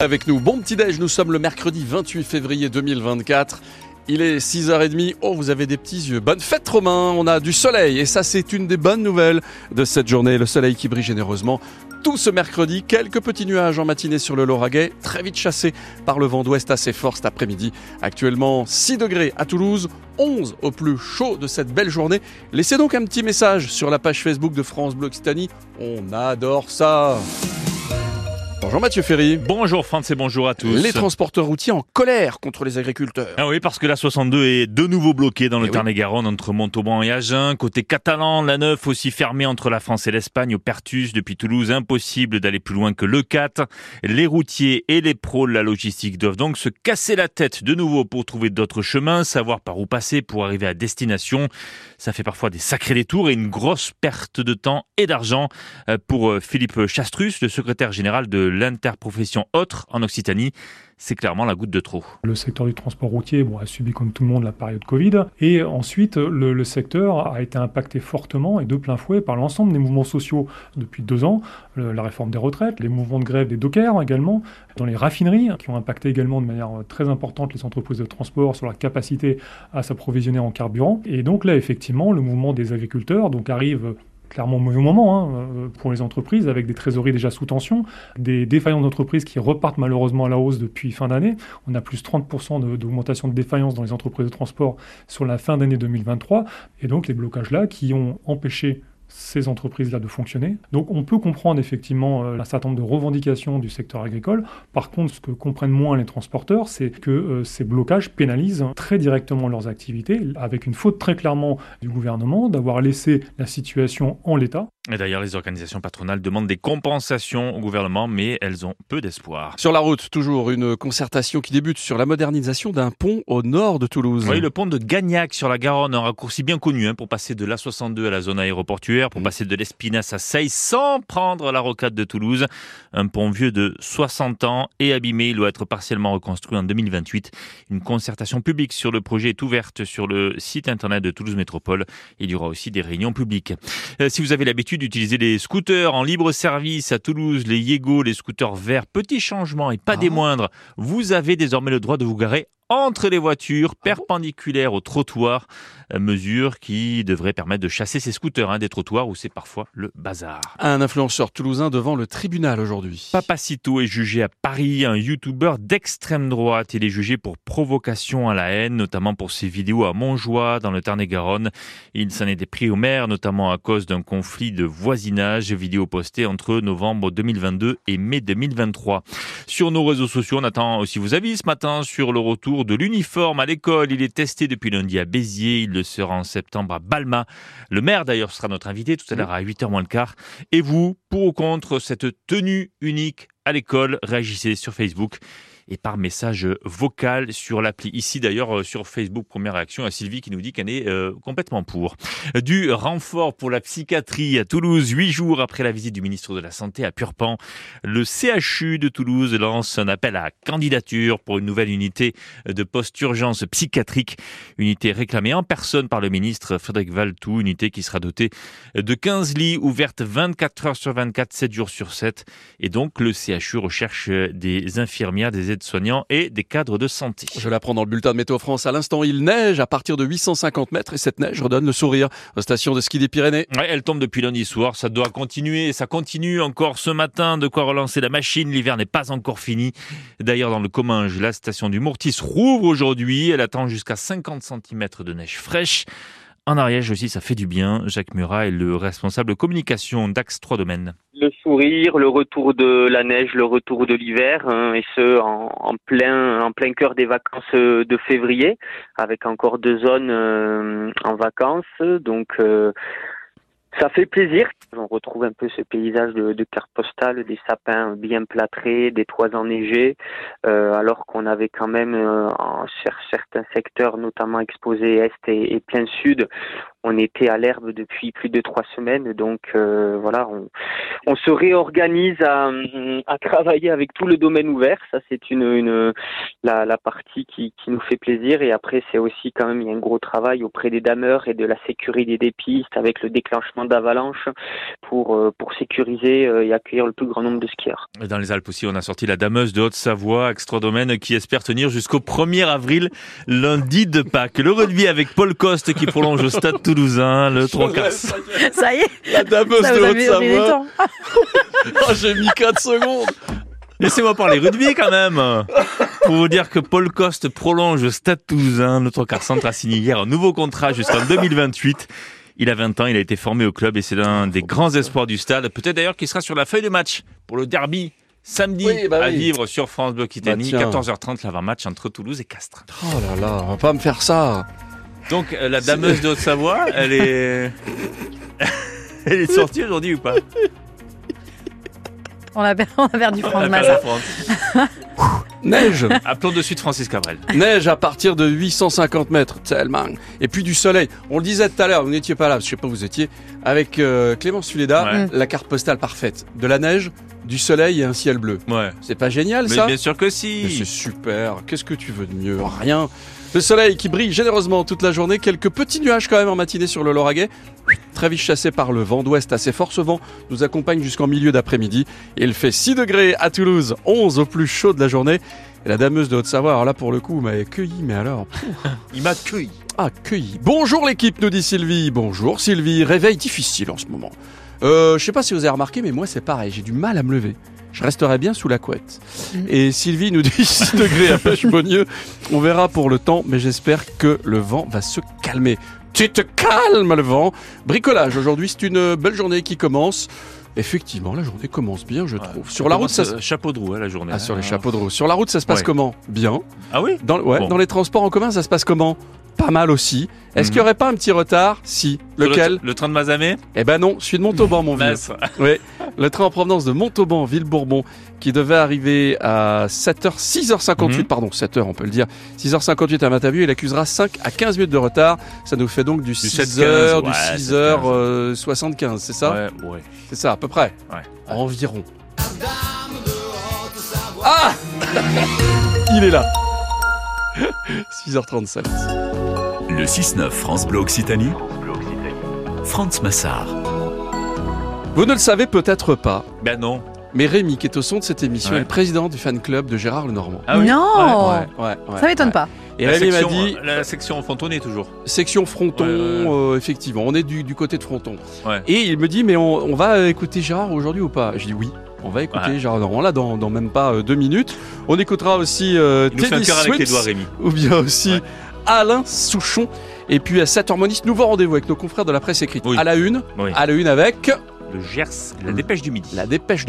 Avec nous, bon petit déj, nous sommes le mercredi 28 février 2024. Il est 6h30. Oh, vous avez des petits yeux. Bonne fête, Romain. On a du soleil. Et ça, c'est une des bonnes nouvelles de cette journée. Le soleil qui brille généreusement tout ce mercredi. Quelques petits nuages en matinée sur le Lauragais, très vite chassés par le vent d'ouest assez fort cet après-midi. Actuellement 6 degrés à Toulouse, 11 au plus chaud de cette belle journée. Laissez donc un petit message sur la page Facebook de France Bleu. On adore ça. Bonjour Mathieu Ferry. Bonjour France et bonjour à tous. Les transporteurs routiers en colère contre les agriculteurs. Ah oui, parce que la 62 est de nouveau bloquée dans le eh Tarn-et-Garonne entre Montauban et Agen. Côté catalan, la 9 aussi fermée entre la France et l'Espagne au Pertus. Depuis Toulouse, impossible d'aller plus loin que le 4. Les routiers et les pros de la logistique doivent donc se casser la tête de nouveau pour trouver d'autres chemins, savoir par où passer pour arriver à destination. Ça fait parfois des sacrés détours et une grosse perte de temps et d'argent euh, pour euh, Philippe Chastrus, le secrétaire général de l'interprofession autre en Occitanie c'est clairement la goutte de trop. Le secteur du transport routier a subi comme tout le monde la période Covid. Et ensuite, le, secteur a été impacté fortement et de plein fouet par l'ensemble des mouvements sociaux depuis deux ans. la réforme des retraites, les mouvements de grève des dockers également, dans les raffineries qui ont impacté également de manière très importante les entreprises de transport sur leur capacité à s'approvisionner en carburant. Et donc là, effectivement, le mouvement des agriculteurs donc arrive clairement mauvais moment hein, euh, pour les entreprises, avec des trésoreries déjà sous tension, des défaillances d'entreprises qui repartent malheureusement à la hausse depuis fin d'année. On a plus 30% d'augmentation de, de défaillances dans les entreprises de transport sur la fin d'année 2023, et donc les blocages là qui ont empêché ces entreprises-là de fonctionner. Donc on peut comprendre effectivement euh, un certain nombre de revendications du secteur agricole. Par contre, ce que comprennent moins les transporteurs, c'est que euh, ces blocages pénalisent très directement leurs activités, avec une faute très clairement du gouvernement d'avoir laissé la situation en l'état. Et d'ailleurs, les organisations patronales demandent des compensations au gouvernement, mais elles ont peu d'espoir. Sur la route, toujours une concertation qui débute sur la modernisation d'un pont au nord de Toulouse. Oui, le pont de Gagnac sur la Garonne, un raccourci bien connu hein, pour passer de l'A62 à la zone aéroportuaire, pour passer de l'Espinasse à Seille sans prendre la rocade de Toulouse. Un pont vieux de 60 ans et abîmé, il doit être partiellement reconstruit en 2028. Une concertation publique sur le projet est ouverte sur le site internet de Toulouse Métropole. Il y aura aussi des réunions publiques. Euh, si vous avez l'habitude d'utiliser les scooters en libre service à Toulouse, les Yego, les scooters verts. Petit changement et pas des ah. moindres. Vous avez désormais le droit de vous garer entre les voitures, ah perpendiculaires au trottoir, euh, mesure qui devrait permettre de chasser ces scooters hein, des trottoirs où c'est parfois le bazar. Un influenceur toulousain devant le tribunal aujourd'hui. Papacito est jugé à Paris, un youtubeur d'extrême droite. Il est jugé pour provocation à la haine, notamment pour ses vidéos à Montjoie, dans le Tarn-et-Garonne. Il s'en était pris au maire, notamment à cause d'un conflit de voisinage, vidéo postée entre novembre 2022 et mai 2023. Sur nos réseaux sociaux, on attend aussi vos avis ce matin sur le retour de l'uniforme à l'école. Il est testé depuis lundi à Béziers. Il le sera en septembre à Balma. Le maire, d'ailleurs, sera notre invité tout à l'heure à 8h moins le quart. Et vous, pour ou contre cette tenue unique à l'école, réagissez sur Facebook et par message vocal sur l'appli. Ici d'ailleurs euh, sur Facebook, première réaction à Sylvie qui nous dit qu'elle est euh, complètement pour. Du renfort pour la psychiatrie à Toulouse, huit jours après la visite du ministre de la Santé à Purpan. Le CHU de Toulouse lance un appel à candidature pour une nouvelle unité de post-urgence psychiatrique. Unité réclamée en personne par le ministre Frédéric Valtou, unité qui sera dotée de 15 lits ouvertes 24 heures sur 24, 7 jours sur 7. Et donc le CHU recherche des infirmières, des aides soignants et des cadres de santé. Je l'apprends dans le bulletin de Météo France. À l'instant, il neige à partir de 850 mètres et cette neige redonne le sourire aux stations de ski des Pyrénées. elle tombe depuis lundi soir. Ça doit continuer. Ça continue encore ce matin. De quoi relancer la machine. L'hiver n'est pas encore fini. D'ailleurs, dans le Comminges, la station du Mortis rouvre aujourd'hui. Elle attend jusqu'à 50 cm de neige fraîche. En Ariège aussi, ça fait du bien. Jacques Murat est le responsable communication d'Axe 3 Domaines. Le sourire, le retour de la neige, le retour de l'hiver, hein, et ce en, plein en cœur des vacances de février, avec encore deux zones euh, en vacances. Donc euh, ça fait plaisir. On retrouve un peu ce paysage de, carte postale, des sapins bien plâtrés, des toits enneigés, euh, alors qu'on avait quand même euh, en certains secteurs, notamment exposés est et, plein sud, on était à l'herbe depuis plus de trois semaines. Donc voilà, on, se réorganise à, travailler avec tout le domaine ouvert. Ça, c'est une, la, partie qui, nous fait plaisir. Et après, c'est aussi quand même il y a un gros travail auprès des dameurs et de la sécurité des pistes avec le déclenchement d'avalanches pour pour sécuriser et accueillir le plus grand nombre de skieurs. Dans les Alpes aussi, on a sorti la dameuse de Haute-Savoie, extra domaine, qui espère tenir jusqu'au 1er avril, lundi de Pâques. Le rugby avec Paul Coste qui prolonge au stade toulousain, le 3 quarts. Ça y est. La dameuse de Haute-Savoie. oh, J'ai mis 4 secondes. Laissez-moi parler rugby quand même. Pour vous dire que Paul Coste prolonge au stade toulousain. Notre quart centre a signé hier un nouveau contrat jusqu'en 2028. Il a 20 ans, il a été formé au club et c'est l'un des grands espoirs du stade. Peut-être d'ailleurs qu'il sera sur la feuille de match pour le derby samedi Oui, bah à vivre sur France Bleu Occitanie, Bah tiens. 14h30 l'avant-match entre Toulouse et Castres. Oh là là, on va pas me faire ça. Donc euh, la dameuse de Haute-Savoie, elle est elle est sortie aujourd'hui ou pas On a, per- on a perdu Franck Elle perd Mazza. la France. Neige, Appelons de suite Francis Cabrel. neige à partir de 850 mètres, tellement. Et puis du soleil. On le disait tout à l'heure, vous n'étiez pas là, je sais pas où vous étiez, avec euh, Clémence Fuleda, Ouais. la carte postale parfaite. De la neige, du soleil et un ciel bleu. Ouais. C'est pas génial Mais ça bien sûr que Mais C'est si. super. Qu'est-ce que tu veux de mieux? Rien. Le soleil qui brille généreusement toute la journée. Quelques petits nuages quand même en matinée sur le Lauragais. Très vite chassé par le vent d'ouest assez fort. Ce vent nous accompagne jusqu'en milieu d'après-midi. Il fait 6 degrés à Toulouse, 11 au plus chaud de la journée. Et la dameuse de Haute-Savoie, alors là pour le coup, m'a cueilli, mais alors Il m'a cueilli. ah, cueilli. Bonjour l'équipe, nous dit Sylvie. Bonjour Sylvie. Réveil difficile en ce moment. Euh, je sais pas si vous avez remarqué, mais moi c'est pareil. J'ai du mal à me lever. Je resterai bien sous la couette. Et Sylvie nous dit 6 degrés à Pêche-Beaunieu. On verra pour le temps, mais j'espère que le vent va se calmer. Tu te calmes le vent. Bricolage. Aujourd'hui, c'est une belle journée qui commence. Effectivement, la journée commence bien, je trouve. Sur la route, ça se... se... chapeau de roue hein, la journée. Ah, sur les Ah. chapeaux de roue. Sur la route, ça se passe Ouais. comment? Bien. Ah oui? Dans, ouais, Bon. dans les transports en commun, ça se passe comment? Pas mal aussi. Est-ce Mhm. qu'il n'y aurait pas un petit retard Si. Lequel le, le train de Mazamé Eh ben non, celui de Montauban, mon vieux. Oui, le train en provenance de Montauban, Ville-Bourbon, qui devait arriver à 7h, 6h58, Mhm. pardon, 7h, on peut le dire. 6h58 à Matavieu, il accusera 5 à 15 minutes de retard. Ça nous fait donc du 6h, 7-15, du ouais, 6h75, c'est ça? Ouais, ouais. C'est ça, à peu près. Ouais. Environ. Ah Il est là 6h37. Le 6-9 France Bleu Occitanie. France Massard. Vous ne le savez peut-être pas, Ben non. mais Rémi, qui est au son de cette émission, Ouais. est le président du fan club de Gérard Lenormand. Ah oui non Ouais, ouais, ouais, Ça m'étonne ouais. pas. Et la Rémi m'a section, dit, la section frontonnée toujours. section Fronton, Ouais, ouais, ouais. euh, effectivement, on est du, du côté de Fronton. Ouais. Et il me dit, mais on, on va écouter Gérard aujourd'hui ou pas? Je dis oui. On va écouter Ouais. Gérard Lenormand là dans, dans même pas euh, deux minutes. On écoutera aussi euh, Il nous fait un Teddy cœur avec les Swims, doigts, Rémi. ou bien aussi Ouais. Alain Souchon. Et puis à 7h10, nouveau rendez-vous avec nos confrères de la presse écrite. Oui. À la une, Oui. à la une avec Le Gers, la dépêche du midi. la dépêche